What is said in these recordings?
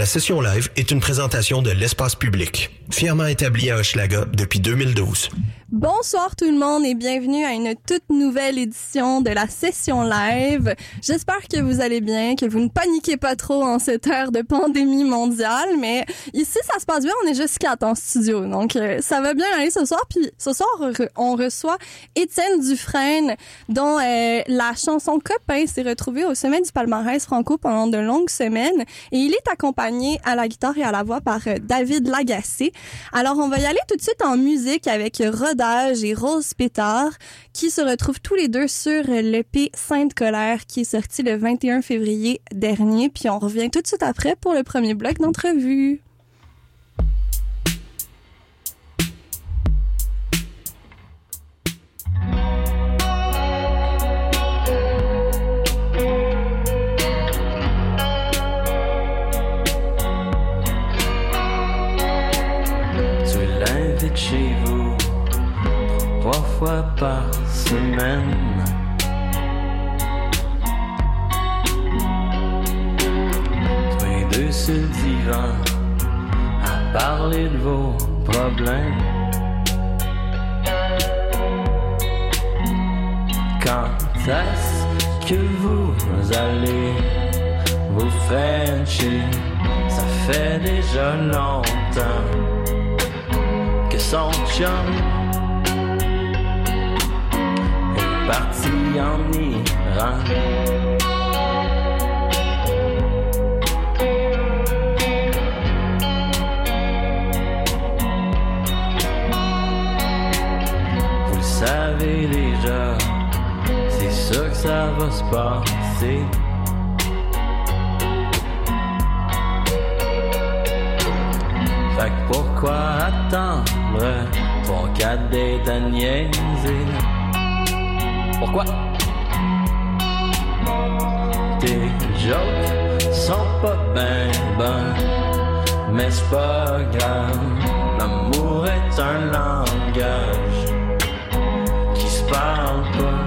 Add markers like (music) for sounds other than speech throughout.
La session live est une présentation de l'espace public, fièrement établi à Hochelaga depuis 2012. Bonsoir tout le monde et bienvenue à une toute nouvelle édition de la session live. J'espère que vous allez bien, que vous ne paniquez pas trop en cette heure de pandémie mondiale, mais ici ça se passe bien, on est juste quatre en studio, donc euh, ça va bien aller ce soir. Puis ce soir on reçoit Étienne Dufresne, dont euh, la chanson Copain s'est retrouvée au sommet du palmarès franco pendant de longues semaines, et il est accompagné à la guitare et à la voix par euh, David Lagacé. Alors on va y aller tout de suite en musique avec Rod et Rose Pétard, qui se retrouvent tous les deux sur l'EP Sainte Colère, qui est sorti le 21 février dernier. Puis on revient tout de suite après pour le premier bloc d'entrevue. Fois par semaine. Tous les deux sur le divan à parler de vos problèmes. Quand est-ce que vous allez vous frencher? Ça fait déjà longtemps que son chum parti en Iran. Vous le savez déjà, c'est sûr que ça va se passer. Fait pourquoi attendre? Ton cadet à niaiser? Pourquoi? Tes jokes sont pas ben ben, mais c'est pas grave. L'amour est un langage qui se parle pas.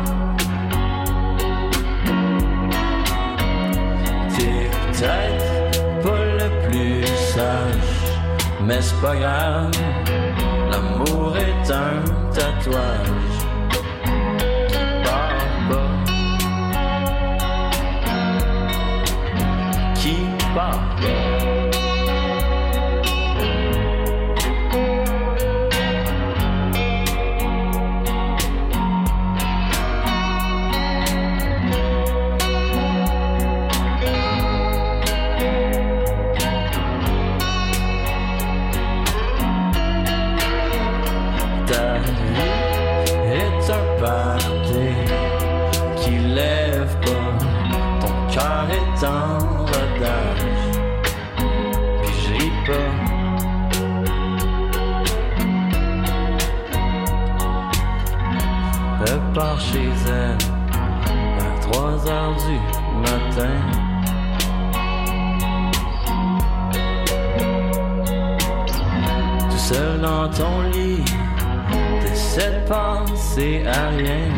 T'es peut-être pas le plus sage, mais c'est pas grave. L'amour est un tatouage. Du matin. Tout seul dans ton lit, t'essaies de penser à rien.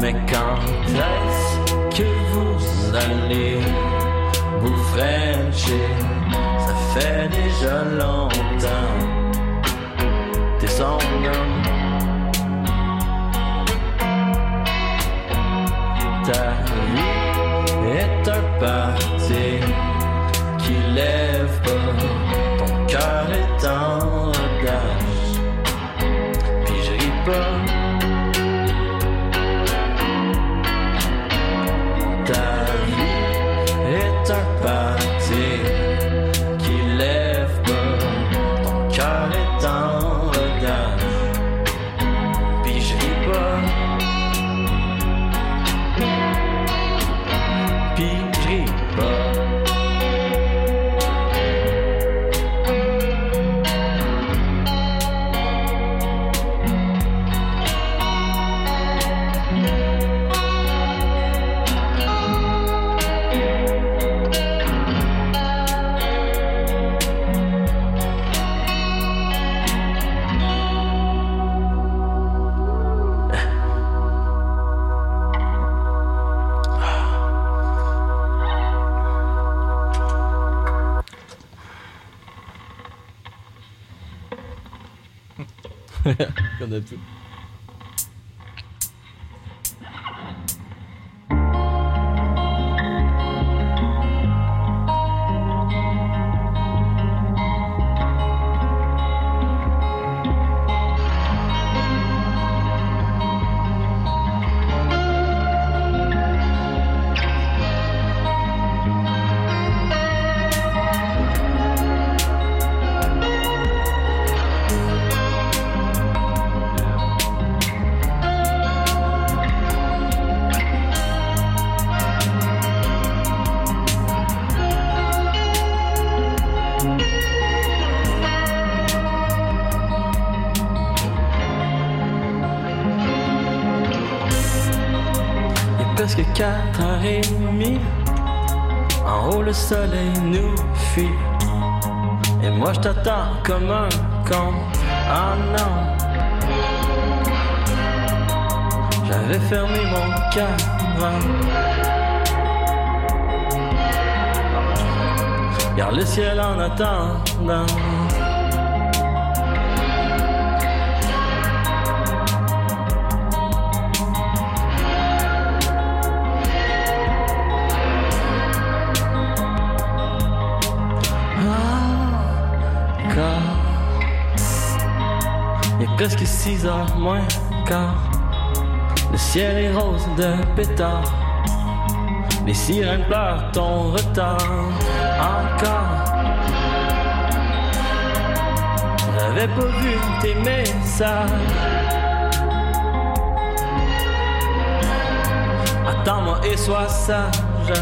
Mais quand est-ce que vous allez vous frencher? Ça fait déjà longtemps est 4h30. En haut, le soleil nous fuit. Et moi, je t'attends comme un con. Ah non. J'avais fermé mon cadran. Regarde le ciel en attendant. Presque 6 heures moins quart. Le ciel est rose de pétard. Les sirènes pleurent ton retard. Encore. J'avais pas vu tes messages. Attends-moi et sois sage.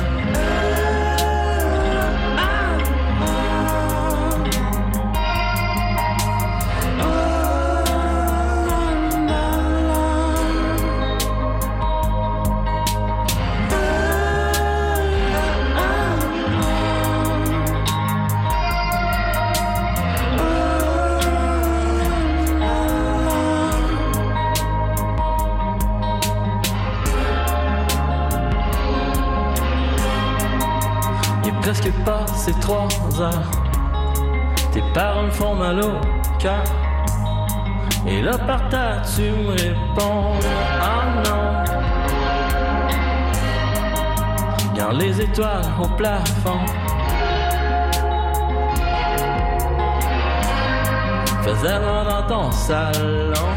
Passé trois heures. Tes paroles font mal au cœur. Et là par tu me réponds Ah non. Garde les étoiles au plafond. Faisais moi dans ton salon.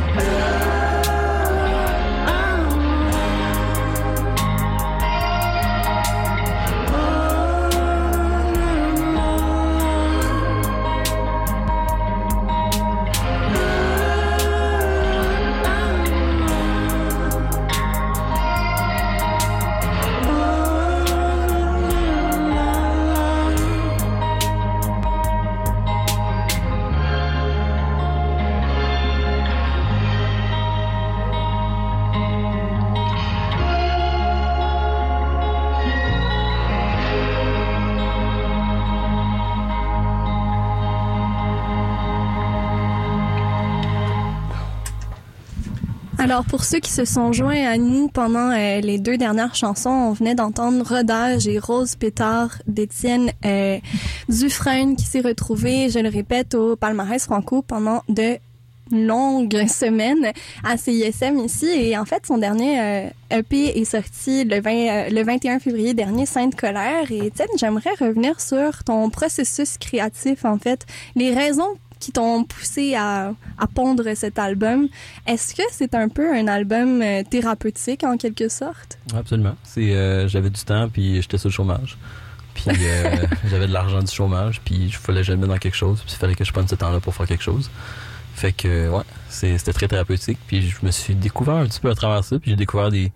Pour ceux qui se sont joints à nous pendant euh, les deux dernières chansons, on venait d'entendre Rodage et Rose Pétard d'Étienne euh, qui s'est retrouvé, je le répète, au palmarès franco pendant de longues (laughs) semaines à CISM ici. Et en fait, son dernier euh, EP est sorti le, 20, euh, le 21 février dernier, Sainte Colère. Et Étienne, j'aimerais revenir sur ton processus créatif, en fait. Les raisons qui t'ont poussé à, à pondre cet album. Est-ce que c'est un peu un album euh, thérapeutique en quelque sorte? Absolument. C'est, euh, j'avais du temps, puis j'étais sur le chômage. Puis euh, (laughs) j'avais de l'argent du chômage, puis fallait je le mette dans quelque chose, puis il fallait que je prenne ce temps-là pour faire quelque chose. Fait que, ouais, c'était très thérapeutique, puis je me suis découvert un petit peu à travers ça, puis j'ai découvert des,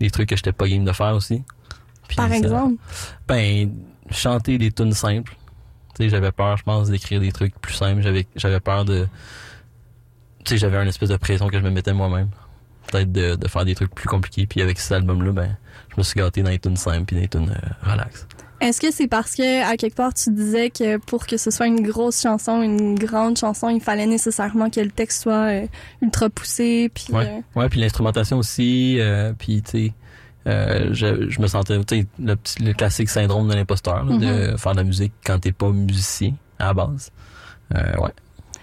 des trucs que j'étais pas game de faire aussi. Puis Par ça- exemple? Ben, chanter des tunes simples. Tu sais, j'avais peur, je pense, d'écrire des trucs plus simples. J'avais, j'avais peur de... Tu sais, j'avais une espèce de pression que je me mettais moi-même. Peut-être de, de faire des trucs plus compliqués. Puis avec cet album-là, ben, je me suis gâté dans les tunes simples puis dans les tunes euh, relax. Est-ce que c'est parce que, à quelque part, tu disais que pour que ce soit une grosse chanson, une grande chanson, il fallait nécessairement que le texte soit euh, ultra poussé, puis... Ouais. Ouais, puis l'instrumentation aussi. euh, puis, tu sais, euh, je, je me sentais, tu sais, le, petit- le classique syndrome de l'imposteur, de faire de la musique quand t'es pas musicien à la base. Euh, ouais.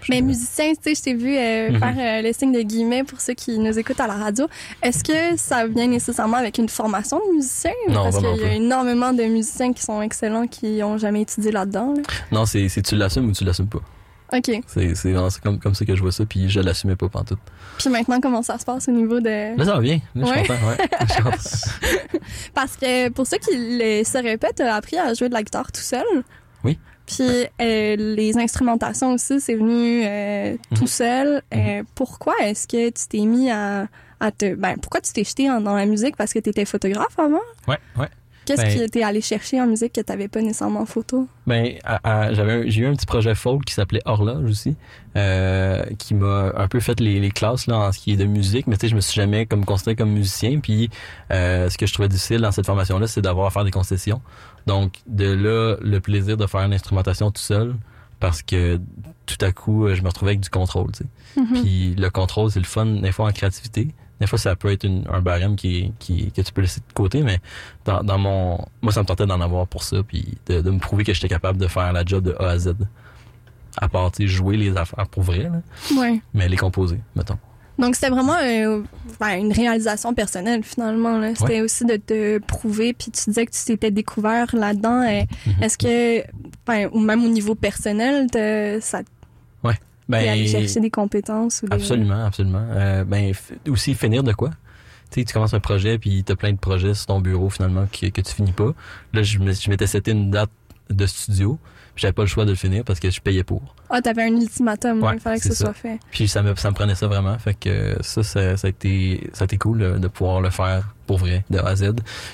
Mais musicien, tu sais, je t'ai vu euh, Mhm. faire euh, le signe de guillemets pour ceux qui nous écoutent à la radio. Est-ce que ça vient nécessairement avec une formation de musicien? Non, Parce qu'il y a énormément de musiciens qui sont excellents qui ont jamais étudié là-dedans. là. Non, c'est c'est tu l'assumes ou tu l'assumes pas. OK. C'est comme, comme ça que je vois ça, puis je l'assumais pas pantoute. Puis maintenant, comment ça se passe au niveau de... Là, ça va bien. Là, je suis Ouais. content, ouais. Je suis content. (laughs) Parce que pour ceux qui le sauraient pas, t'as appris à jouer de la guitare tout seul. Oui. Puis euh, les instrumentations aussi, c'est venu euh, tout Mhm. seul. Euh, pourquoi est-ce que tu t'es mis à, à te... Ben, pourquoi tu t'es jeté dans la musique? Parce que tu étais photographe avant? Ouais, ouais. Qu'est-ce Ben- qui t'es allé chercher en musique que t'avais pas nécessairement en photo? Ben, j'avais j'ai eu un petit projet folk qui s'appelait Horloge aussi, euh, qui m'a un peu fait les, les classes là en ce qui est de musique, mais tu sais, je me suis jamais comme considéré comme musicien. Puis, euh, ce que je trouvais difficile dans cette formation-là, c'est d'avoir à faire des concessions. Donc, de là, le plaisir de faire une instrumentation tout seul, parce que tout à coup, je me retrouvais avec du contrôle. Tu sais. Mhm. Puis le contrôle, c'est le fun des fois en créativité. Des fois, ça peut être une- un barème qui, qui, que tu peux laisser de côté, mais dans, dans mon. Moi, ça me tentait d'en avoir pour ça, puis de, de me prouver que j'étais capable de faire la job de A à Z. À part, jouer les affaires pour vrai, là, Ouais. mais les composer, mettons. Donc, c'était vraiment euh, ben, une réalisation personnelle, finalement. là. C'était aussi de te prouver, puis tu disais que tu t'étais découvert là-dedans. Euh, Mhm. Est-ce que, ben, ou même au niveau personnel, te- ça t'est allé chercher des compétences? Ou des... Ben, Absolument, absolument. Euh, ben, aussi finir de quoi? Tu sais, tu commences un projet, puis t'as plein de projets sur ton bureau, finalement, que, que tu finis pas. Là, je m'étais seté une date de studio, puis j'avais pas le choix de le finir parce que je payais pour. Ah, t'avais un ultimatum, Ouais, il fallait que ce ça. soit fait. Puis ça me, ça me prenait ça vraiment. Fait que ça, ça, ça a été, ça a été cool euh, de pouvoir le faire pour vrai, de A à Z.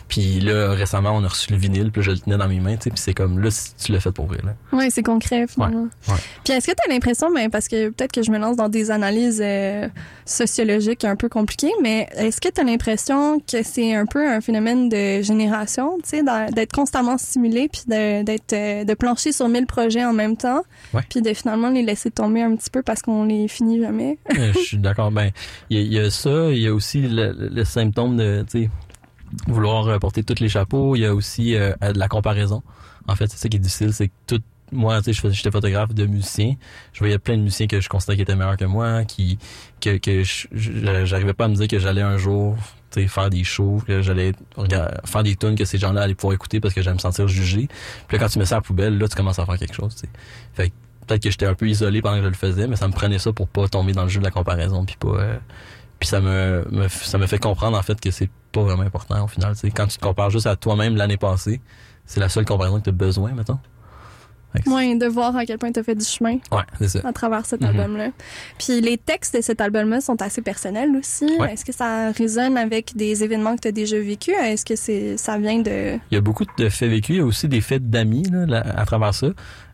Puis là, récemment, on a reçu le vinyle, puis je le tenais dans mes mains, tu sais, puis c'est comme, là, tu l'as fait pour vrai, là. Oui, c'est concret, finalement. Ouais, ouais. Puis est-ce que tu as l'impression, ben, parce que peut-être que je me lance dans des analyses euh, sociologiques un peu compliquées, mais est-ce que tu as l'impression que c'est un peu un phénomène de génération, tu sais, d'être constamment stimulé, puis de, d'être, euh, de plancher sur mille projets en même temps, Ouais. puis de finalement les laisser tomber un petit peu parce qu'on les finit jamais? (laughs) Euh, je suis d'accord. Ben, il y, a- ça, il y a aussi le, le symptôme de, vouloir porter tous les chapeaux. Il y a aussi euh, la comparaison. En fait, c'est ça qui est difficile, c'est que tout, moi, tu sais, j'étais photographe de musiciens. Je voyais plein de musiciens que je considérais qui étaient meilleurs que moi, qui, que, que j'arrivais pas à me dire que j'allais un jour, tu faire des shows, que j'allais faire des tunes que ces gens-là allaient pouvoir écouter parce que j'allais me sentir jugé. Puis là, quand tu mets ça à la poubelle, là, tu commences à faire quelque chose, tu. Fait que peut-être que j'étais un peu isolé pendant que je le faisais, mais ça me prenait ça pour pas tomber dans le jeu de la comparaison, puis pas. euh, puis ça me, ça me fait comprendre en fait que c'est pas vraiment important au final. tu sais. Quand tu te compares juste à toi-même l'année passée, c'est la seule comparaison que tu as besoin, mettons. Oui, de voir à quel point tu as fait du chemin Ouais, ça. à travers cet Mhm. album-là. Puis les textes de cet album-là sont assez personnels aussi. Ouais. Est-ce que ça résonne avec des événements que tu as déjà vécus? Est-ce que c'est ça vient de... Il y a beaucoup de faits vécus, il y a aussi des faits d'amis là, à travers ça.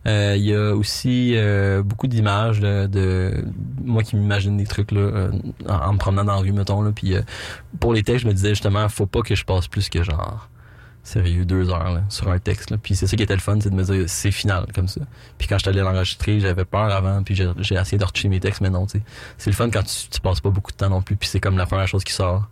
Euh, il y a aussi euh, beaucoup d'images de moi qui m'imagine des trucs là euh, en, en me promenant dans la rue mettons là. Puis pour les textes, je me disais justement, faut pas que je passe plus que genre sérieux deux heures là, sur un texte. Là. Puis c'est ça qui était le fun, c'est de me dire c'est final comme ça. Puis quand je allé l'enregistrer, j'avais peur avant, puis j'ai essayé de retoucher mes textes, mais non, tu sais. C'est le fun quand tu, tu passes pas beaucoup de temps non plus, puis c'est comme la première chose qui sort.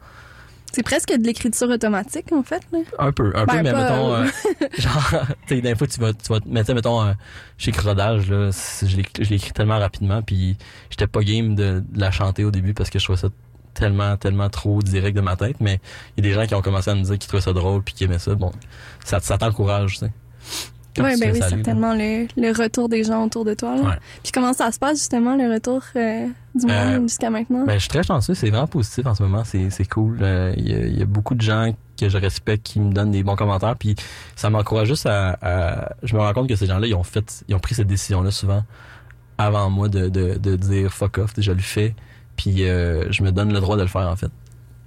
C'est presque de l'écriture automatique, en fait. Là. Un peu, un Ben, peu, mais pas, mettons, euh, euh, (laughs) genre, (laughs) tu sais, fois, tu vas, tu vas, mais tu sais, mettons, euh, chez Crodage, là, je écrit tellement rapidement, puis j'étais pas game de, de la chanter au début parce que je trouvais ça tellement, tellement trop direct de ma tête, mais il y a des gens qui ont commencé à me dire qu'ils trouvaient ça drôle puis qui aimaient ça, bon, ça, ça t'encourage, tu sais. Tu ben oui, aller, certainement, le, le retour des gens autour de toi. là. Ouais. Puis comment ça se passe, justement, le retour euh, du monde Euh, jusqu'à maintenant? Ben, je suis très chanceux, c'est vraiment positif en ce moment, c'est cool. Euh, Il y, a, il y a beaucoup de gens que je respecte qui me donnent des bons commentaires, puis ça m'encourage juste à, à- Je me rends compte que ces gens-là, ils ont fait, ils ont pris cette décision-là souvent avant moi de, de, de dire fuck off, je le fais, puis euh, je me donne le droit de le faire en fait.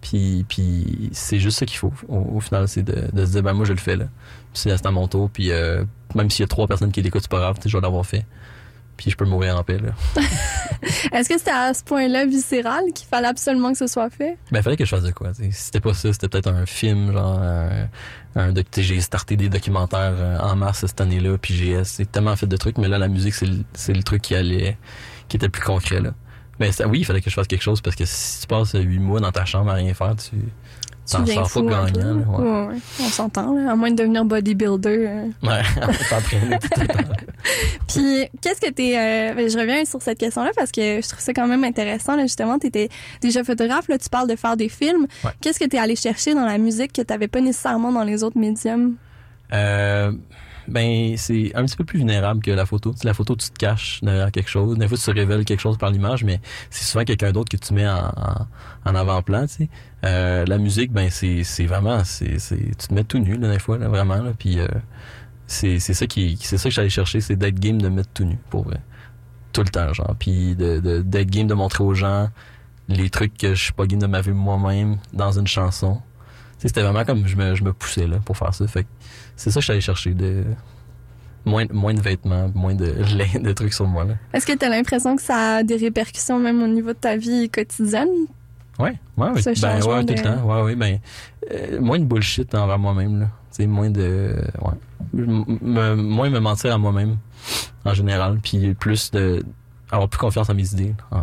Puis, puis c'est juste ça qu'il faut. Au, au final, c'est de, de se dire ben moi je le fais là. Puis c'est à mon tour, puis euh, même s'il y a trois personnes qui l'écoutent, c'est pas grave, je vais l'avoir fait. Puis je peux mourir en paix là. (laughs) Est-ce que c'était à ce point-là viscéral qu'il fallait absolument que ce soit fait? Ben, fallait que je fasse de quoi. t'sais. Si c'était pas ça, c'était peut-être un film, genre un, un doc- t'sais, j'ai starté des documentaires euh, en mars cette année-là, puis j'ai tellement fait de trucs, mais là la musique c'est le, c'est le truc qui allait, qui était le plus concret là. Ben ça, oui, il fallait que je fasse quelque chose parce que si tu passes huit mois dans ta chambre à rien faire, tu tu T'en sors pas gagnant, ouais. Ouais, ouais. On s'entend. À moins de devenir bodybuilder. euh. Ouais, (laughs) on tout le temps. (laughs) Puis, qu'est-ce que t'es... Euh, ben, je reviens sur cette question-là parce que je trouve ça quand même intéressant. Là, justement, t'étais déjà photographe. Là, tu parles de faire des films. Qu'est-ce que t'es allé chercher dans la musique que t'avais pas nécessairement dans les autres médiums? Euh, ben, c'est un petit peu plus vulnérable que la photo. Tu sais, la photo, tu te caches derrière quelque chose. Des fois, tu révèles quelque chose par l'image, mais c'est souvent quelqu'un d'autre que tu mets en, en, avant-plan. Euh, la musique, ben, c'est, c'est vraiment, c'est, c'est, tu te mets tout nu, là, des fois, là, vraiment, là. Puis, euh, c'est, c'est ça qui, c'est ça que j'allais chercher, c'est d'être game de mettre tout nu, pour vrai. Tout le temps, genre. Puis, de, d'être game de montrer aux gens les trucs que je suis pas game de m'avoir moi-même dans une chanson. C'était vraiment comme je me, je me poussais, là, pour faire ça. Fait c'est ça que j'allais chercher, de, moins, moins de vêtements, moins de, (laughs) lait, de trucs sur moi, là. Est-ce que t'as l'impression que ça a des répercussions même au niveau de ta vie quotidienne? Ouais, ouais, ouais. Ben, ouais, tout le temps. Ouais, ouais, ben, euh, moins de bullshit envers moi-même. Tu moins de, ouais. Me- moins me mentir à moi-même, en général. Puis plus de, avoir plus confiance en mes idées. En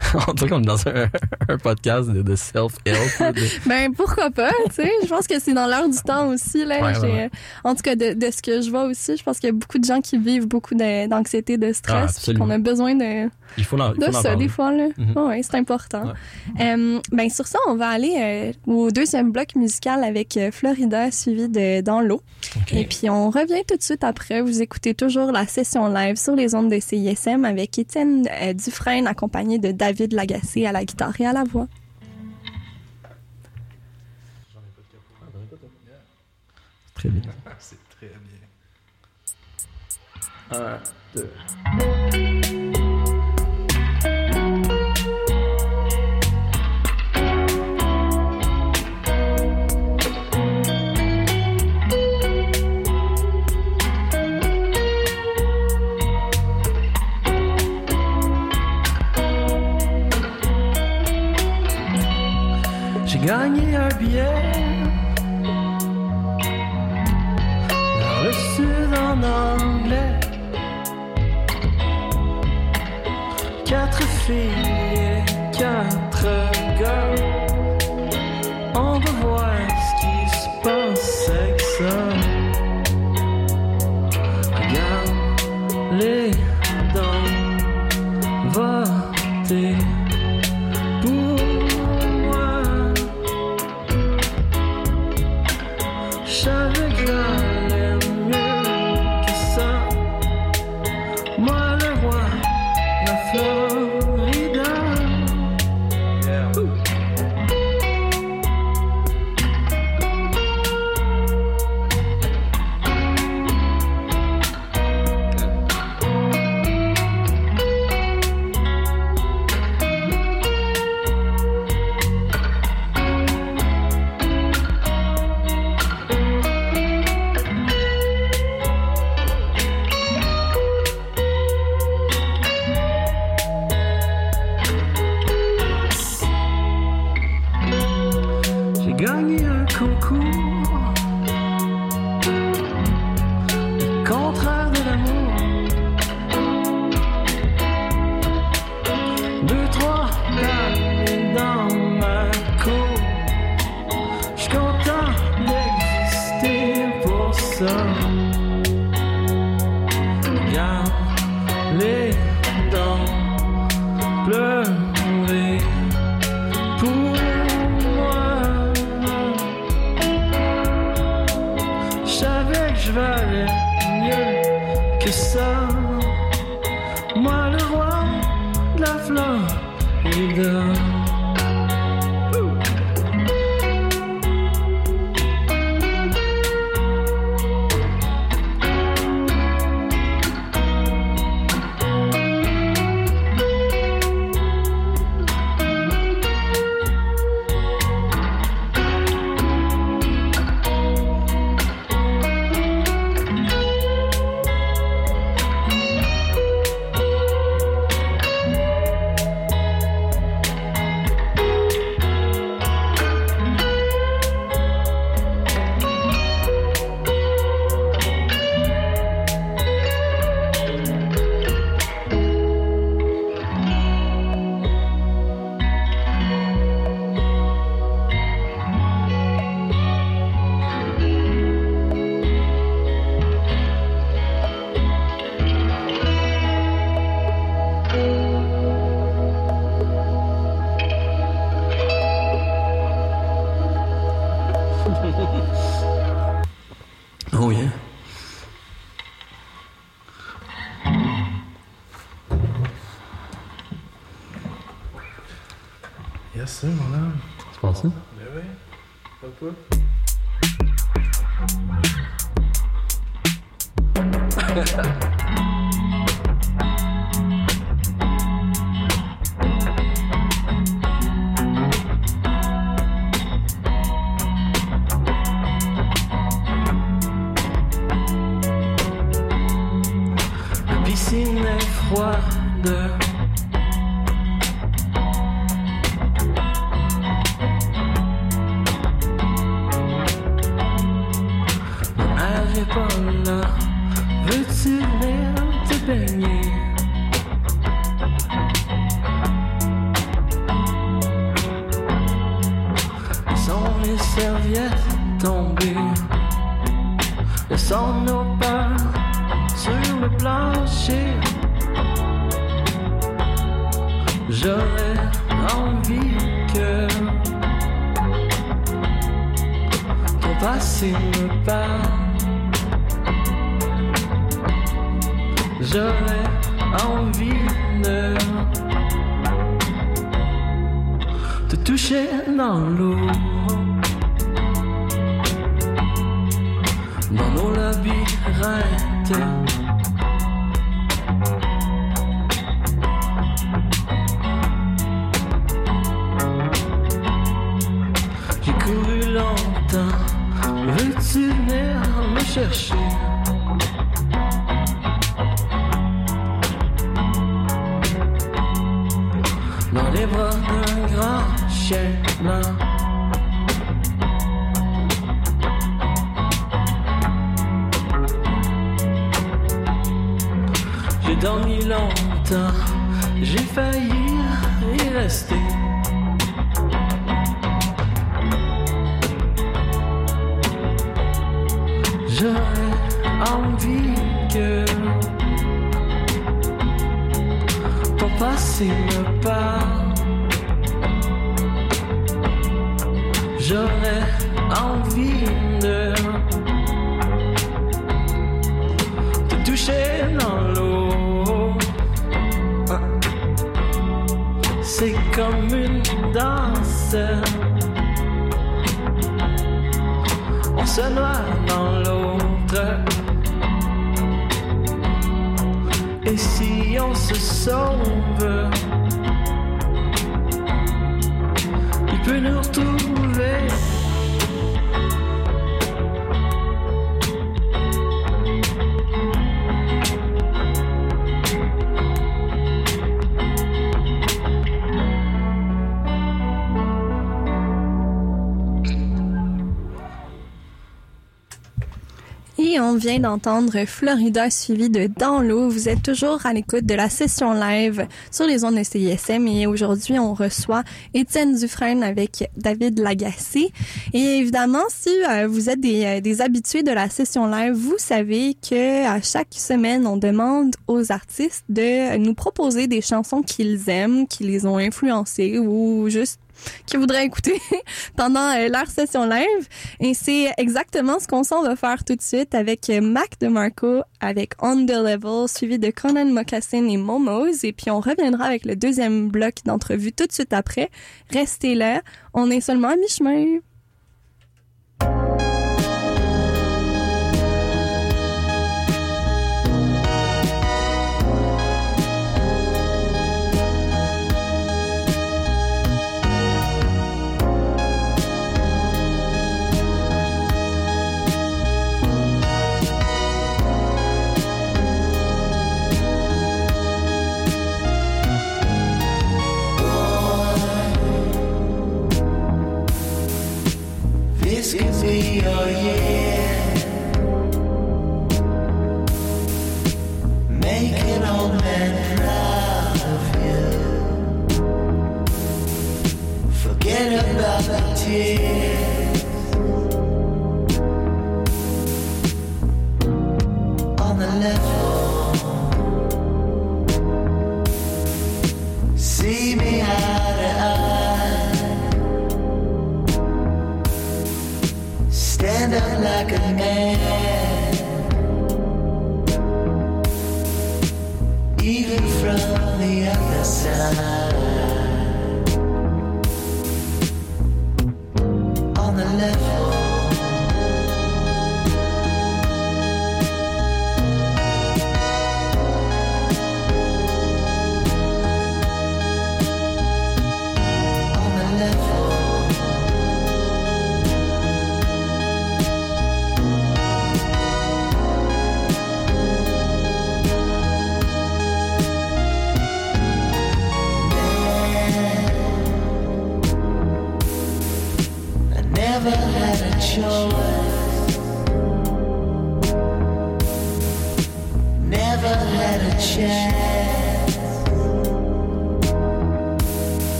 (laughs) tout cas, on est dans un, un podcast de, de self-help. de- (laughs) Ben pourquoi pas, tu sais. Je pense que c'est dans l'heure du temps aussi là. Ouais, J'ai- ouais, ouais. En tout cas, de, de ce que je vois aussi, je pense qu'il y a beaucoup de gens qui vivent beaucoup d'anxiété, de Ah, stress, absolument. qu'on a besoin de, il faut l'en, il de faut ça des fois là. Mhm. Ouais, c'est important. Euh, ben sur ça, on va aller euh, au deuxième bloc musical avec euh, Florida suivi de Dans l'eau. Et puis on revient tout de suite après. Vous écoutez toujours la session live sur les ondes de CISM avec Étienne euh, Dufresne accompagné de David Lagacé à la guitare et à la voix. Très bien. (laughs) C'est très bien. Un, deux. Gagné un billet vers le sud en anglais. Quatre filles que ça. Moi, le roi de la Florida. Oh piscine froide. Envie de te toucher dans l'eau. C'est comme une danse. On se noie dans l'autre. Et si on se sauve, il peut nous retrouver. On vient d'entendre Florida suivi de Dans l'eau. Vous êtes toujours à l'écoute de la session live sur les ondes de CISM et aujourd'hui on reçoit Étienne Dufresne avec David Lagacé. Et évidemment, si euh, vous êtes des, euh, des habitués de la session live, vous savez que à chaque semaine on demande aux artistes de nous proposer des chansons qu'ils aiment, qui les ont influencés ou juste qui voudraient écouter (laughs) pendant euh, leur session live. Et c'est exactement ce qu'on s'en va faire tout de suite avec euh, Mac DeMarco avec On The Level, suivi de Conan Mocassin et Momos. Et puis on reviendra avec le deuxième bloc d'entrevue tout de suite après. Restez là, on est seulement à mi-chemin.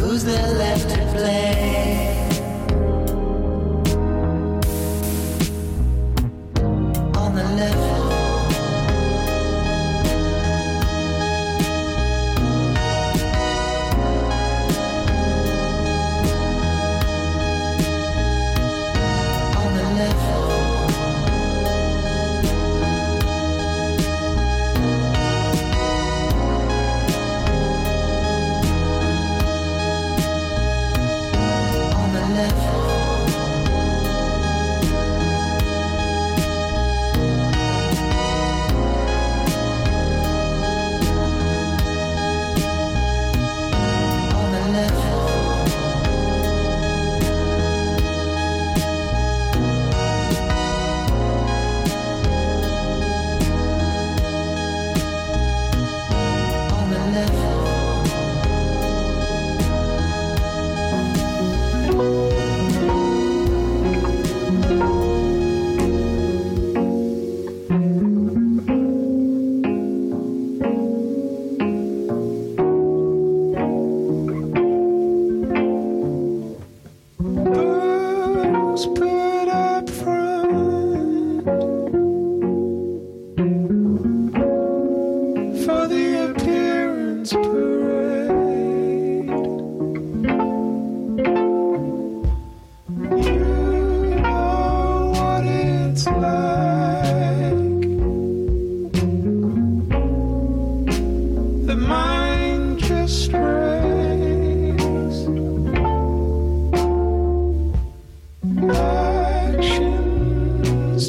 Who's there?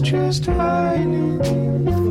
Just hiding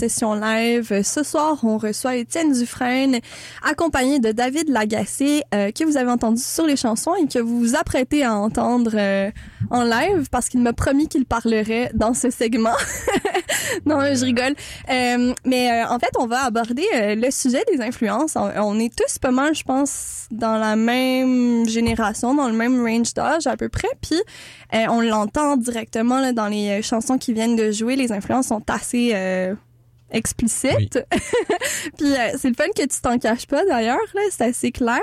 session live. Ce soir, on reçoit Étienne Dufresne, accompagné de David Lagacé, euh, que vous avez entendu sur les chansons et que vous vous apprêtez à entendre euh, en live parce qu'il m'a promis qu'il parlerait dans ce segment. (laughs) non, je rigole. Euh, mais euh, en fait, on va aborder euh, le sujet des influences. On, est tous pas mal, je pense, dans la même génération, dans le même range d'âge à peu près. Puis euh, on l'entend directement là, dans les euh, chansons qui viennent de jouer. Les influences sont assez explicites. (laughs) Puis euh, c'est le fun que tu t'en caches pas d'ailleurs. Là, c'est assez clair.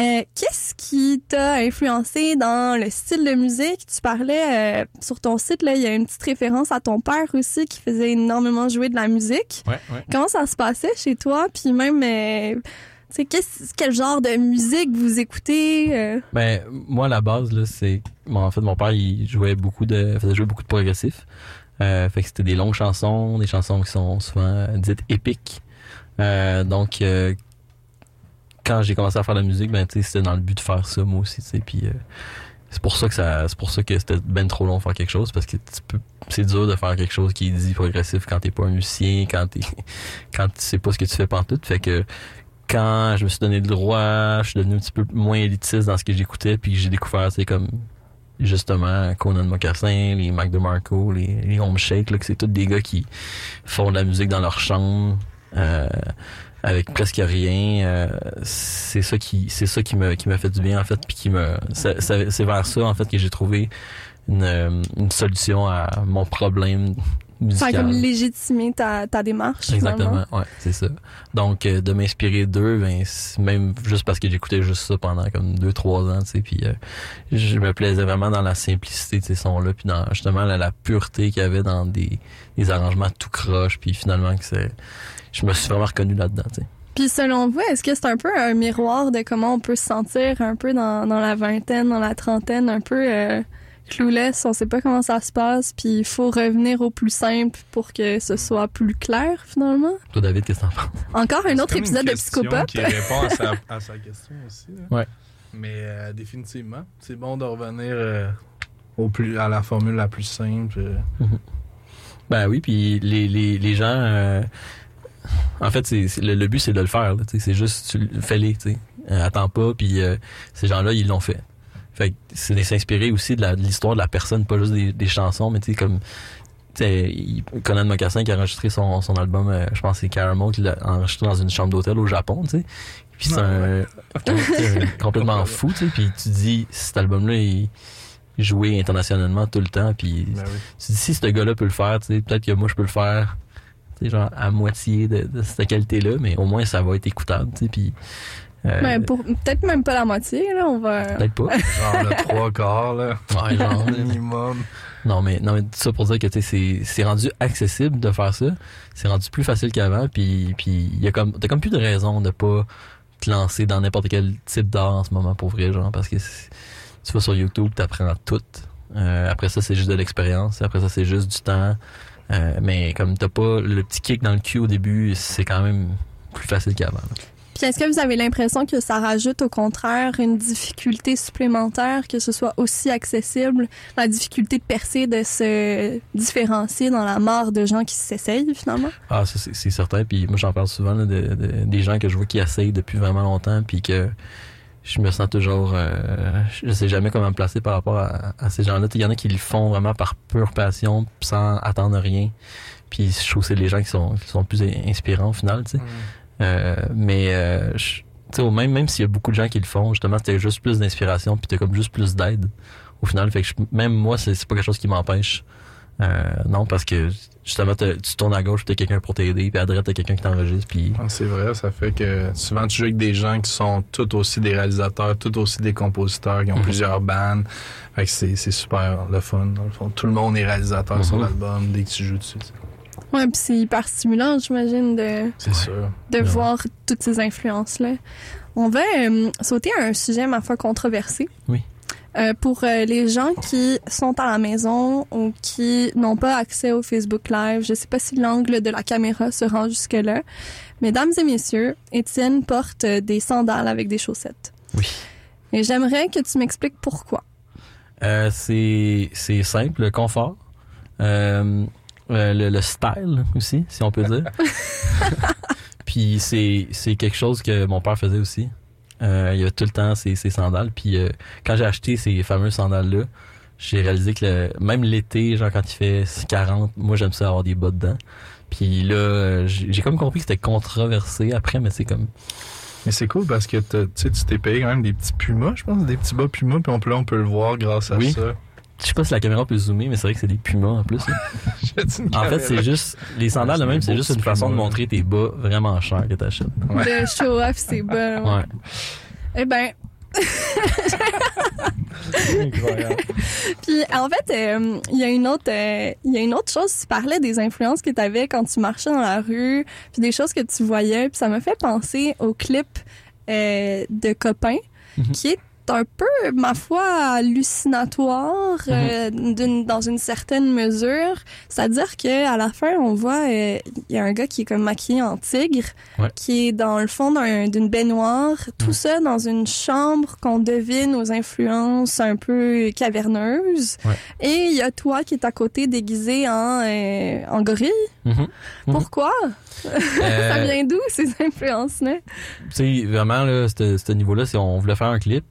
Euh, Qu'est-ce qui t'a influencé dans le style de musique? Tu parlais euh, sur ton site là, il y a une petite référence à ton père aussi qui faisait énormément jouer de la musique. Ouais, ouais. Comment ça se passait chez toi? Puis même quel genre de musique vous écoutez? Ben, moi, à la base, là, c'est. bon, en fait, mon père, il jouait beaucoup de. faisait jouer beaucoup de progressif. Euh, fait que c'était des longues chansons, des chansons qui sont souvent dites épiques. Euh, donc, euh, quand j'ai commencé à faire de la musique, ben, c'était dans le but de faire ça, moi aussi. Puis, c'est pour ça que ça, c'est pour ça que c'était ben trop long de faire quelque chose, parce que c'est dur de faire quelque chose qui est dit progressif quand t'es pas un musicien, quand t'es, (laughs) quand tu sais pas ce que tu fais pantoute. Fait que, quand je me suis donné le droit, je suis devenu un petit peu moins élitiste dans ce que j'écoutais, puis j'ai découvert, c'est comme justement Conan Mocassin, les Mac DeMarco, les, les Home Shake, là, que c'est tous des gars qui font de la musique dans leur chambre euh, avec presque rien. euh, c'est ça qui c'est ça qui me qui m'a fait du bien en fait, puis qui me c'est vers ça en fait que j'ai trouvé une, euh, une solution à mon problème Faire musical. comme légitimer ta, ta démarche. Exactement, finalement. ouais, c'est ça. Donc euh, de m'inspirer d'eux, ben même juste parce que j'écoutais juste ça pendant comme deux trois ans, tu sais, puis euh, je me plaisais vraiment dans la simplicité de ces sons-là, puis dans justement la, la pureté qu'il y avait dans des, des arrangements tout croche, puis finalement que c'est, je me suis vraiment reconnu là-dedans, tu sais. Puis selon vous, est-ce que c'est un peu un miroir de comment on peut se sentir un peu dans, dans la vingtaine, dans la trentaine, un peu euh, clueless, on sait pas comment ça se passe, puis il faut revenir au plus simple pour que ce soit plus clair finalement? Toi, David, qu'est-ce que t'en penses? Encore un autre comme une épisode de Psychopop. qui répond à sa, à sa question aussi. là. Ouais. Mais euh, définitivement, c'est bon de revenir euh, au plus, à la formule la plus simple. euh. Ben oui, puis les, les, les gens, euh, en fait, c'est le, le but c'est de le faire. là, tu sais, C'est juste tu le- fais-les, tu sais. Euh, attends pas, puis euh, ces gens-là ils l'ont fait. Fait que c'est de s'inspirer aussi de la- de l'histoire de la personne, pas juste des, des chansons, mais tu sais comme Conan Mocassin qui a enregistré son, son album, euh, je pense que c'est Caramel, qu'il a enregistré dans une chambre d'hôtel au Japon, tu sais. Puis c'est un, (laughs) sais, un- complètement (laughs) fou, tu sais. Puis tu dis cet album-là il est joué internationalement tout le temps, puis Ben oui. tu dis si ce gars-là peut le faire, tu sais, peut-être que moi je peux le faire, tu sais, genre à moitié de, de cette qualité-là, mais au moins ça va être écoutable, tu sais, puis euh, Ben, pour peut-être même pas la moitié là, on va. peut-être pas. (laughs) Genre le trois quarts, là. Ouais, genre, (laughs) minimum. non mais non mais ça pour dire que c'est c'est rendu accessible de faire ça, c'est rendu plus facile qu'avant, puis puis il y a comme t'as comme plus de raison de pas te lancer dans n'importe quel type d'art en ce moment pour vrai, genre parce que tu vas sur YouTube, t'apprends tout. Euh, après ça c'est juste de l'expérience, après ça c'est juste du temps. Euh, mais comme t'as pas le petit kick dans le cul au début, c'est quand même plus facile qu'avant. Puis est-ce que vous avez l'impression que ça rajoute au contraire une difficulté supplémentaire, que ce soit aussi accessible, la difficulté de percer, de se différencier dans la mort de gens qui s'essayent finalement? Ah, ça, c'est certain. Puis moi, j'en parle souvent là, de, de- des gens que je vois qui essayent depuis vraiment longtemps, puis que je me sens toujours... euh, je sais jamais comment me placer par rapport à, à ces gens-là. Il y en a qui le font vraiment par pure passion, sans attendre rien. Puis je trouve que c'est les gens qui sont, qui sont plus inspirants au final, tu sais. Euh, mais euh, tu sais, même, même s'il y a beaucoup de gens qui le font, justement, c'était juste plus d'inspiration, puis t'as comme juste plus d'aide au final. Fait que je- même moi, c'est pas quelque chose qui m'empêche. Euh, non, parce que justement, t'as- tu tournes à gauche, t'as quelqu'un pour t'aider, puis à droite, t'as quelqu'un qui t'enregistre, puis Ah, C'est vrai, ça fait que souvent tu joues avec des gens qui sont tout aussi des réalisateurs, tout aussi des compositeurs, qui ont Mhm. plusieurs bandes. Fait que c'est c'est super le fun, dans le fond. Tout le monde est réalisateur sur Mhm. l'album dès que tu joues dessus. Ouais, puis c'est hyper stimulant, j'imagine, de, de Ouais. voir toutes ces influences-là. On va euh, sauter à un sujet, ma foi, controversé. Oui. Euh, pour euh, les gens qui sont à la maison ou qui n'ont pas accès au Facebook Live, je sais pas si l'angle de la caméra se rend jusque-là. Mesdames et messieurs, Étienne porte des sandales avec des chaussettes. Oui. Et j'aimerais que tu m'expliques pourquoi. Euh, c'est c'est simple, le confort. Euh, euh, le, le style aussi, si on peut dire. (laughs) puis c'est c'est quelque chose que mon père faisait aussi. Euh, il y a tout le temps ses, ses sandales. Puis euh, quand j'ai acheté ces fameuses sandales-là, j'ai réalisé que le- même l'été, genre quand il fait 40, moi j'aime ça avoir des bas dedans. Puis là, euh, j'ai j'ai comme compris que c'était controversé après, mais c'est comme... Mais c'est cool parce que t'as- tu sais, tu t'es payé quand même des petits pumas, je pense, des petits bas pumas, puis on peut, là, on peut le voir grâce à Oui. ça. Je sais pas si la caméra peut zoomer, mais c'est vrai que c'est des pumas en plus. (laughs) En fait, c'est juste... Les sandales de Ouais, même, c'est juste une façon de montrer tes bas vraiment chers que t'achètes. Ouais. De show off, c'est bon. Ouais. Eh ben, (laughs) Puis en fait, euh, il y a une autre, euh, il y a une autre chose. Tu parlais des influences que tu avais quand tu marchais dans la rue, puis des choses que tu voyais. Puis ça me fait penser au clip euh, de copain, Mhm. qui est un peu, ma foi, hallucinatoire euh, d'une- dans une certaine mesure. C'est-à-dire que à la fin, on voit, euh, il y a un gars qui est comme maquillé en tigre, Ouais. qui est dans le fond d'un- d'une baignoire, tout Mhm. ça dans une chambre qu'on devine aux influences un peu caverneuses. Ouais. Et il y a toi qui est à côté déguisé en, euh, en gorille. Mhm. Mhm. Pourquoi? (laughs) Ça Euh, vient d'où ces influences-là? tu sais, vraiment, là, ce niveau-là, si on voulait faire un clip,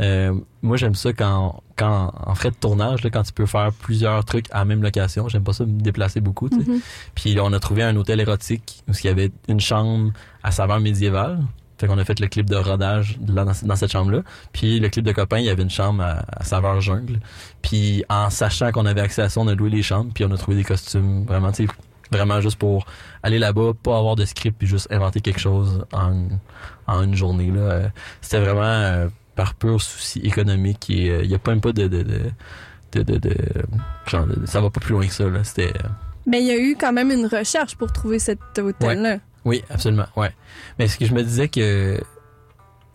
euh, moi, j'aime ça quand, quand, en frais de tournage, là, quand tu peux faire plusieurs trucs à la même location. J'aime pas ça me déplacer beaucoup, sais. Mhm. Puis là, on a trouvé un hôtel érotique où il y avait une chambre à saveur médiévale. Fait qu'on a fait le clip de rodage là, dans, dans cette chambre-là. Puis le clip de copain, il y avait une chambre à, à saveur jungle. Puis en sachant qu'on avait accès à ça, on a loué les chambres. Puis on a trouvé des costumes vraiment, tu sais, vraiment juste pour aller là-bas, pas avoir de script, puis juste inventer quelque chose en, en une journée. Là. Euh, C'était vraiment euh, par pur souci économique. Et euh, il y a pas même pas de... de, de de, de, genre, ça va pas plus loin que ça là c'était euh, Mais il y a eu quand même une recherche pour trouver cet hôtel-là. Oui, absolument, ouais. Mais ce que je me disais que,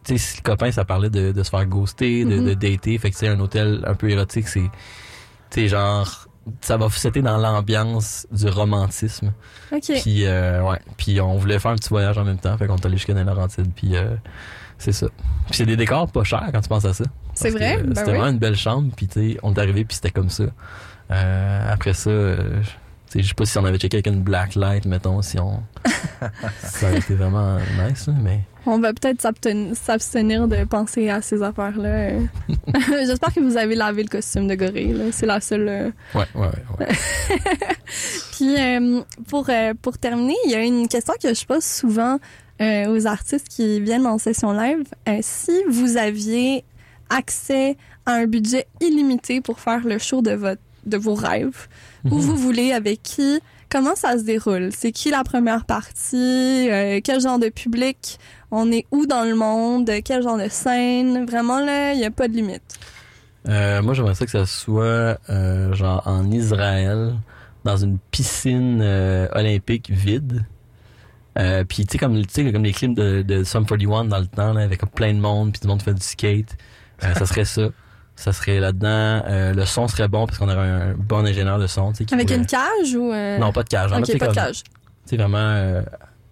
tu sais, si le copain, ça parlait de, de se faire ghoster, de, de dater, fait que c'est un hôtel un peu érotique, c'est, tu sais, genre, ça va c'était dans l'ambiance du romantisme. OK. Puis, euh, ouais, puis on voulait faire un petit voyage en même temps, fait qu'on est allé jusqu'à Laurentides, puis euh, c'est ça. Puis c'est des décors pas chers quand tu penses à ça. C'est vrai? Ben c'était oui. vraiment une belle chambre, puis tu sais, on est arrivé, puis c'était comme ça. Euh, après ça, euh, je sais pas si on avait checké avec une black light, mettons, si on... (laughs) ça aurait été vraiment nice, là, mais... On va peut-être s'absten- s'abstenir de penser à ces affaires-là. (laughs) J'espère que vous avez lavé le costume de gorille. C'est la seule... euh, Ouais, ouais, ouais. (laughs) Puis euh, pour pour terminer, il y a une question que je pose souvent euh, aux artistes qui viennent en session live. Euh, si vous aviez accès à un budget illimité pour faire le show de votre de vos rêves, où Mhm. vous voulez, avec qui, comment ça se déroule? C'est qui la première partie? Euh, Quel genre de public? On est où dans le monde? Quel genre de scène? Vraiment là, il y a pas de limite. Euh, moi, j'aimerais ça que ça soit euh, genre en Israël, dans une piscine olympique vide. Euh, puis tu sais comme tu sais comme les clips de, de Sum 41 dans le temps là, avec plein de monde puis tout le monde fait du skate. Euh, ça serait ça. Ça serait là-dedans. Euh, le son serait bon parce qu'on aurait un bon ingénieur de son. tu sais, qui Avec pourrait- une cage ou euh, Non, pas de cage. Genre, là, tu Ok, sais, pas de cage. Tu sais, vraiment euh,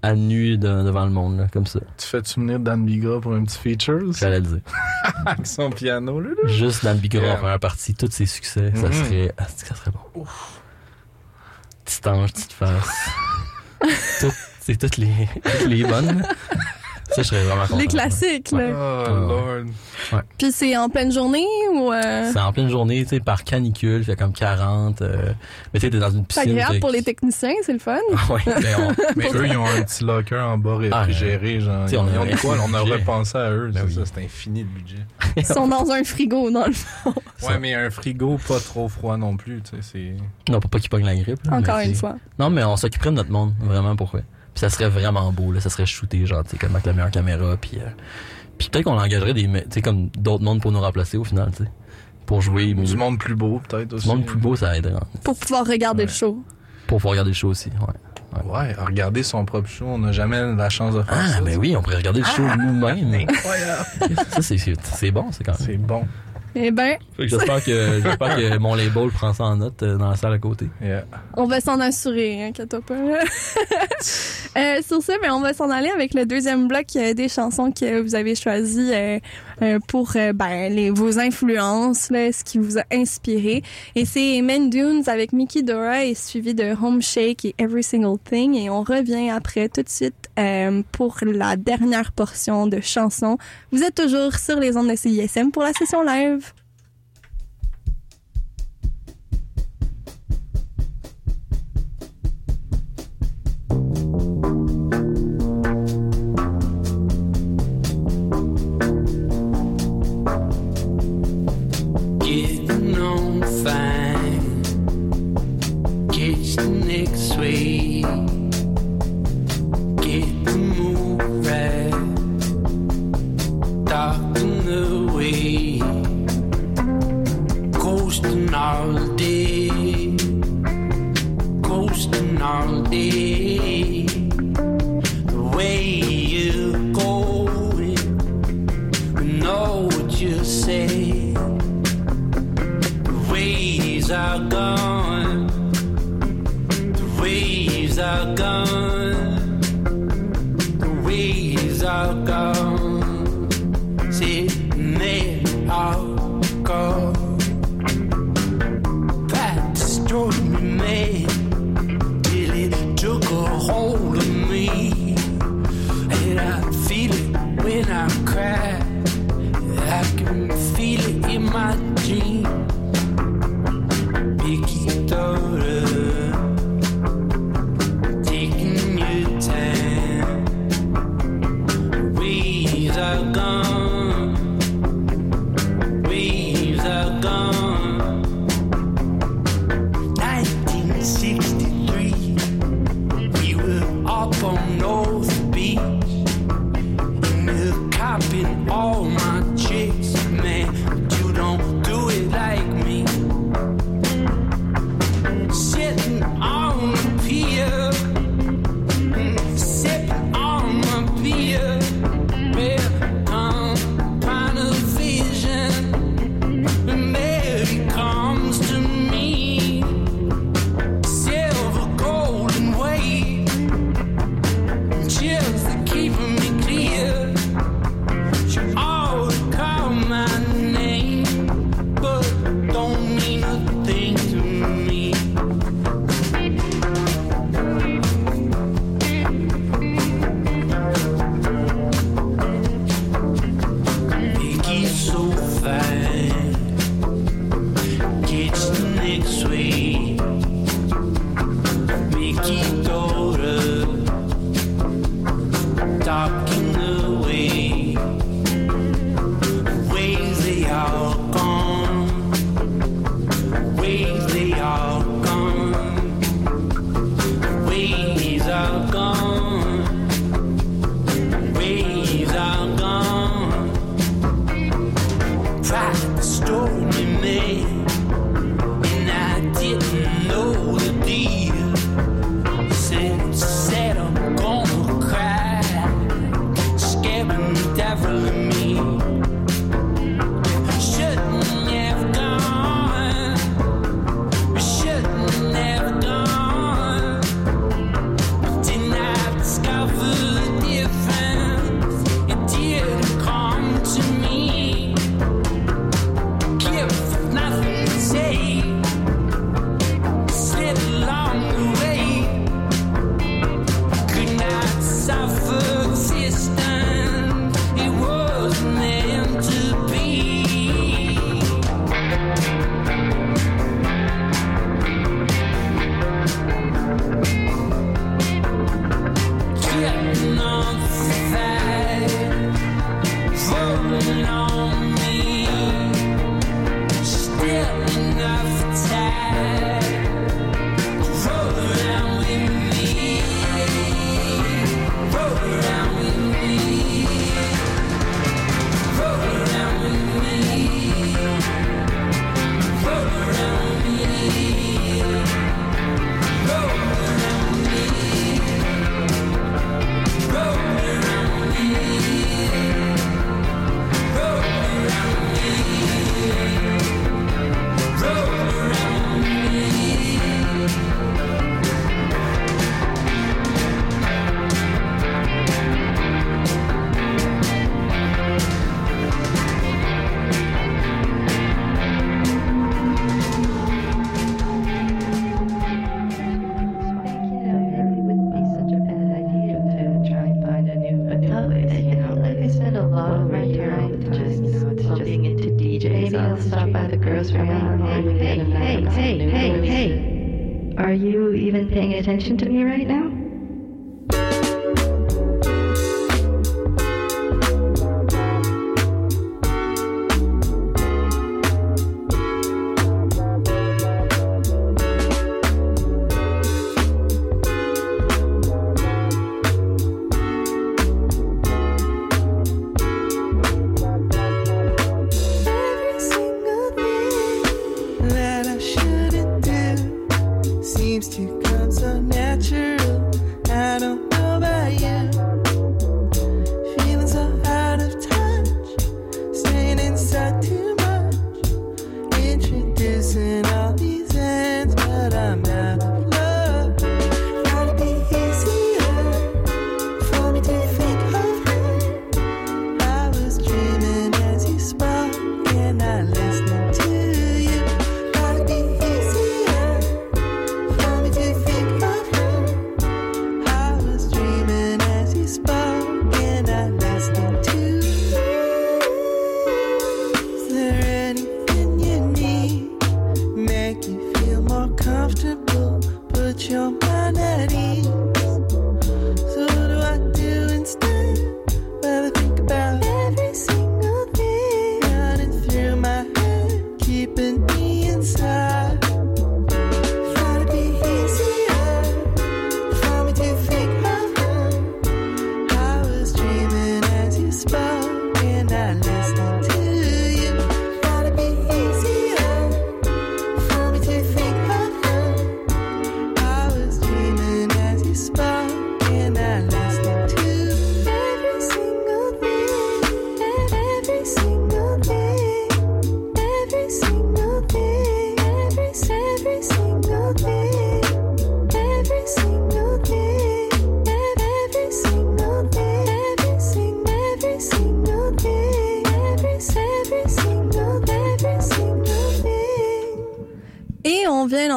à nu de- devant le monde, là, comme ça. Tu fais-tu venir Dan Bigra pour un petit feature? J'allais le dire. (laughs) Avec son piano, là. là. Juste dans le Bigora Yeah. en première partie, tous ses succès, ça Mhm. serait. Ah, c'est ça serait bon. Petit ange, petite face. (laughs) Tout- c'est toutes les, toutes les bonnes. Ça, je serais vraiment content. Les classiques là. Oh, Ouais. Lord. Puis c'est en pleine journée ou euh, C'est en pleine journée, tu sais, par canicule, il fait comme 40. euh, mais tu sais, t'es dans une c'est piscine. agréable fait pour les techniciens, c'est le fun. Ouais, (laughs) ben, on- Mais eux, ils ont un petit locker en bas réfrigéré, genre. T'sais, Ils on ils ont un de quoi? On a budget. repensé à eux, Ben c'est oui. ça, c'est infini le budget. (laughs) Ils sont dans un frigo dans le fond. Ouais, mais un frigo pas trop froid non plus, tu sais, c'est... Non, pour pas qu'il pogne la grippe. là, Encore mais une c'est- fois. Non, mais on s'occuperait de notre monde, vraiment, pourquoi. Puis ça serait vraiment beau, là. Ça serait shooté, genre, tu sais, comme avec la meilleure caméra, puis... euh, puis peut-être qu'on engagerait des... Tu sais, comme d'autres mondes pour nous remplacer, au final, tu sais. Pour jouer, mais... Du monde plus beau, peut-être aussi. Du monde plus beau, ça aiderait. Pour pouvoir regarder Ouais. le show. Pour pouvoir regarder le show aussi, ouais. Ouais, regarder son propre show, on n'a jamais la chance de faire ça. Ah, mais oui, on pourrait regarder le show nous-mêmes. (laughs) Incroyable. ça, c'est bon, c'est quand même. C'est bon. Eh ben. J'espère que, j'espère que mon label prend ça en note euh, dans la salle à côté. On va s'en assurer, hein, inquiète pas. (laughs) euh, sur ce, mais on va s'en aller avec le deuxième bloc euh, des chansons que vous avez choisies euh, euh, pour euh, ben, les, vos influences, là, ce qui vous a inspiré. Et c'est Men Dunes avec Mickey Dora et suivi de Home Shake et Every Single Thing. Et on revient après tout de suite euh, pour la dernière portion de chansons. Vous êtes toujours sur les ondes de CISM pour la session live. sweet.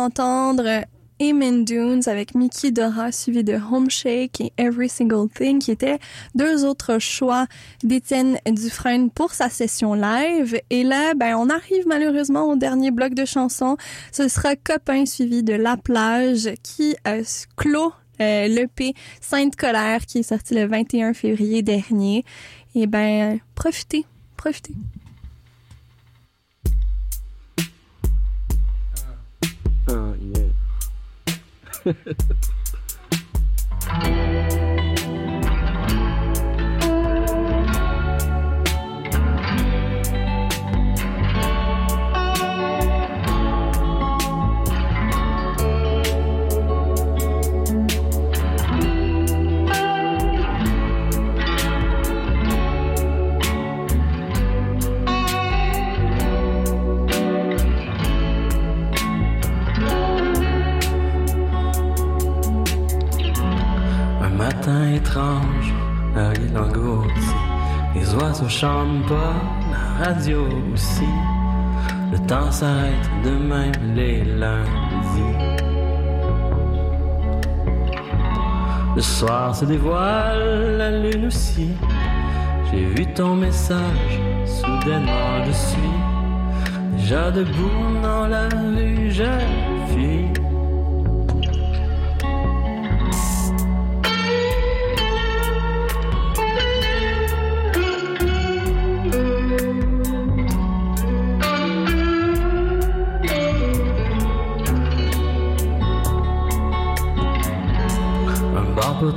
D'entendre Amen Dunes avec Mickey Dora suivi de Home Shake et Every Single Thing qui étaient deux autres choix d'Étienne Dufresne pour sa session live. Et là, ben, on arrive malheureusement au dernier bloc de chansons. Ce sera Copain suivi de La Plage qui euh, clôt euh, l'EP Sainte Colère qui est sorti le 21 février dernier. Et ben, profitez, profitez. Ah, (laughs) yeah. La radio aussi. Le temps s'arrête de même les lundis. Le soir se dévoile, la lune aussi. J'ai vu ton message, soudainement je suis déjà debout dans la rue, je fuis.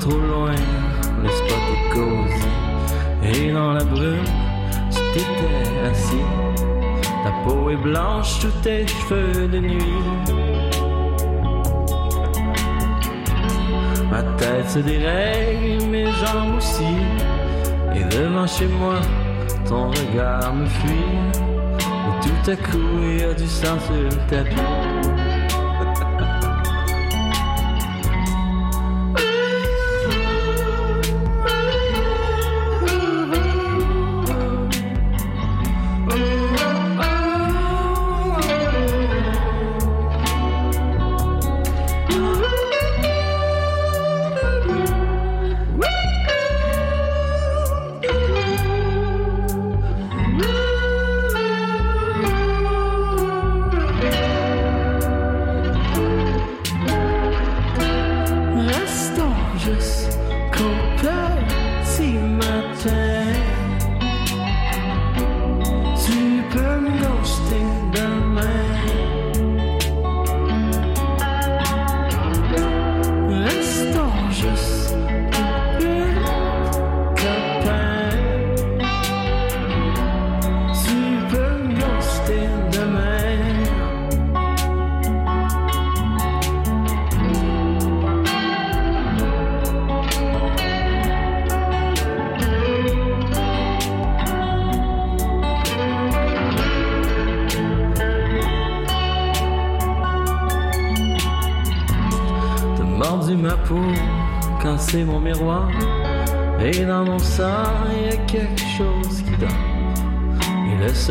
Trop loin, le spot est cosy. Et dans la brume, tu t'étais assis. Ta peau est blanche sous tes cheveux de nuit. Ma tête se dérègle, mes jambes aussi. Et devant chez moi, ton regard me fuit. Et tout à coup, il y a du sang sur le tapis.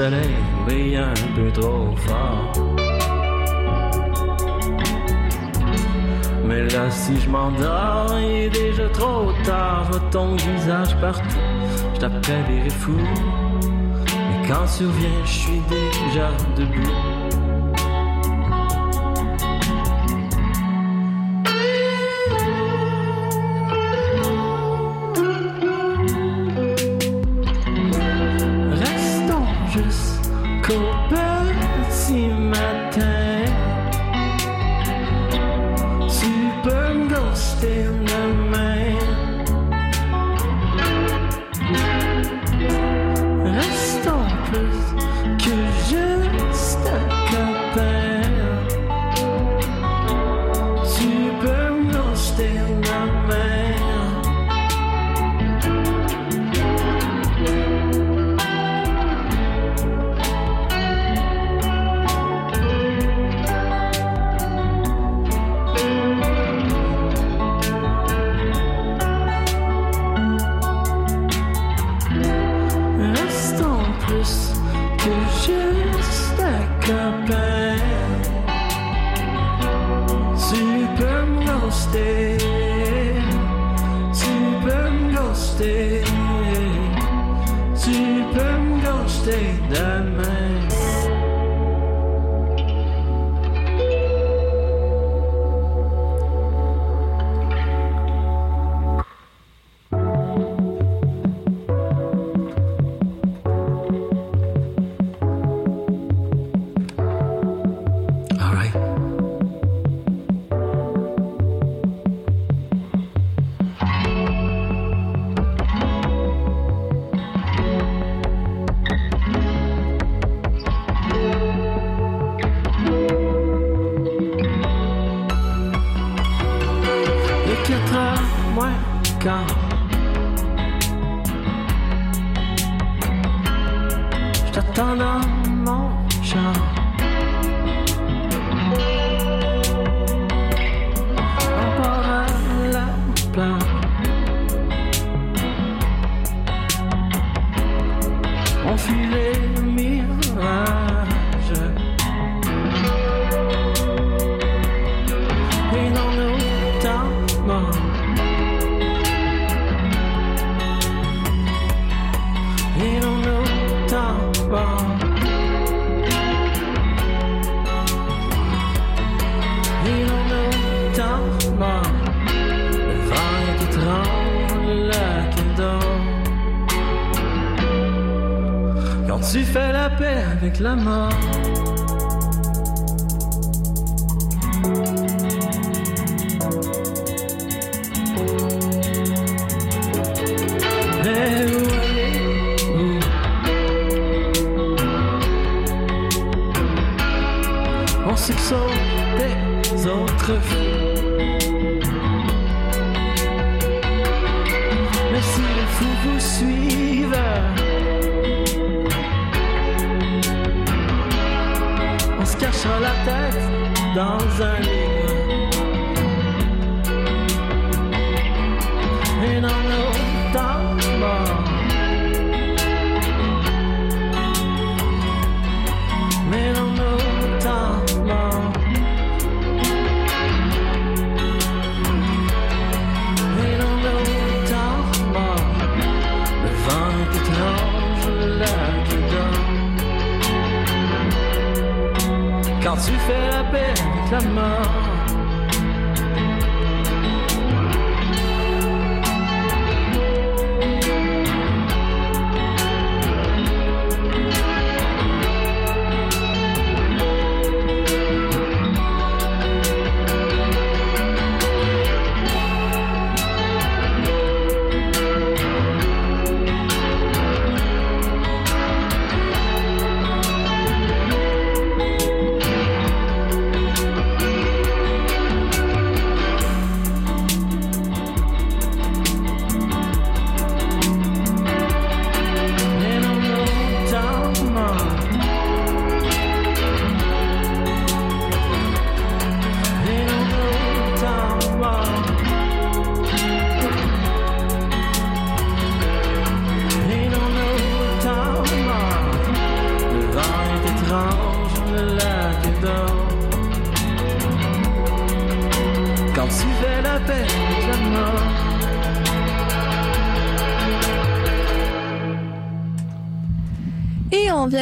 soleil brille un peu trop fort. Mais là, si je m'endors, il est déjà trop tard. Je vois ton visage partout, je t'appellerai fou. Mais quand survient, je suis déjà debout.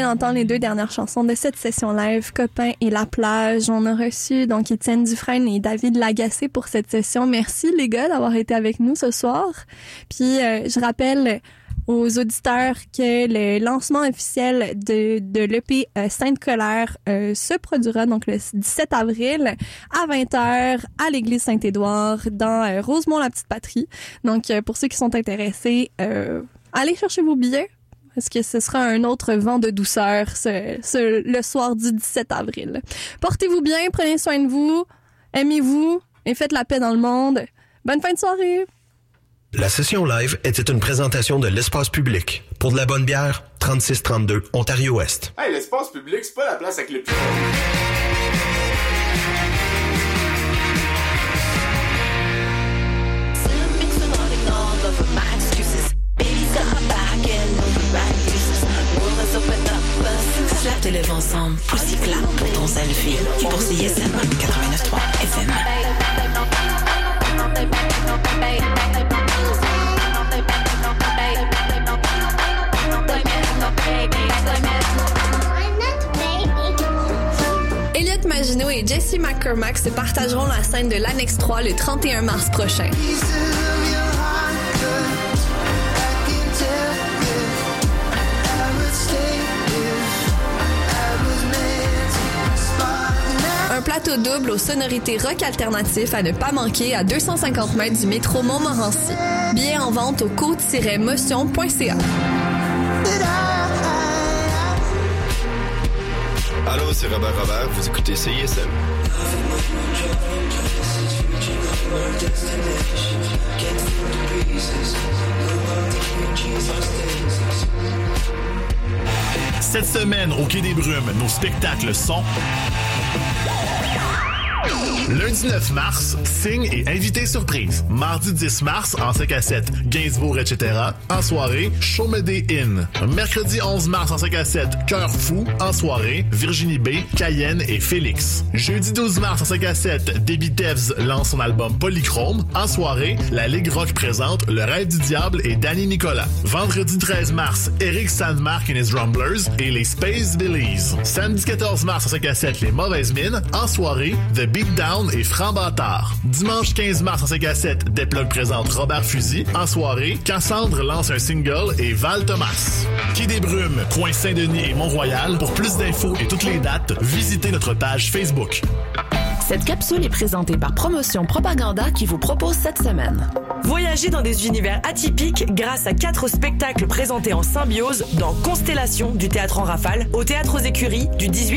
D'entendre les deux dernières chansons de cette session live, Copain et La plage. On a reçu donc Étienne Dufresne et David Lagacé pour cette session. Merci les gars d'avoir été avec nous ce soir. Puis euh, je rappelle aux auditeurs que le lancement officiel de, de l'EP euh, Sainte-Colère euh, se produira donc le 17 avril à 20h à l'église Saint-Édouard dans Rosemont-la-Petite-Patrie. Donc pour ceux qui sont intéressés, allez chercher vos billets. Parce que ce sera un autre vent de douceur ce, ce- le soir du 17 avril. Portez-vous bien, prenez soin de vous, aimez-vous et faites la paix dans le monde. Bonne fin de soirée! La session live était une présentation de l'espace public. Pour de la bonne bière, 3632 Ontario-Ouest. Hey, l'espace public, c'est pas la place avec le plus. Clap te lève ensemble, aussi clap pour ton selfie. Qui pour CISM 89.3 FM. Elliot Maginot et Jesse McCormack se partageront la scène de l'Annexe 3 le 31 mars prochain. Plateau double aux sonorités rock alternatif à ne pas manquer à 250 mètres du métro Montmorency. Billets en vente au co-motion.ca. Allô, c'est Robert Robert, vous écoutez CISM. Cette semaine, au Quai des Brumes, nos spectacles sont... Lundi 9 mars, signe et invité surprise. Mardi 10 mars, en 5 à 7, Gainsbourg, etc. En soirée, Chaumédé In. Mercredi 11 mars, en 5 à 7, Cœur Fou. En soirée, Virginie B, Cayenne et Félix. Jeudi 12 mars, en 5 à 7, Debbie Tevz lance son album Polychrome. En soirée, la Ligue Rock présente Le Rêve du Diable et Danny Nicolas. Vendredi 13 mars, Eric Sandmark and his Rumblers et les Space Billies. Samedi 14 mars, en 5 à 7, Les Mauvaises Mines. En soirée, The Beatdown et Franc Bâtard. Dimanche 15 mars, en 5 à 7, Desplugs présente Robert Fusil. En soirée, Cassandre lance un single et Val Thomas. Quai des Brumes, Coin Saint-Denis et Mont-Royal. Pour plus d'infos et toutes les dates, visitez notre page Facebook. Cette capsule est présentée par Promotion Propaganda qui vous propose cette semaine. Voyagez dans des univers atypiques grâce à quatre spectacles présentés en symbiose dans Constellation du Théâtre en Rafale au Théâtre aux Écuries du 18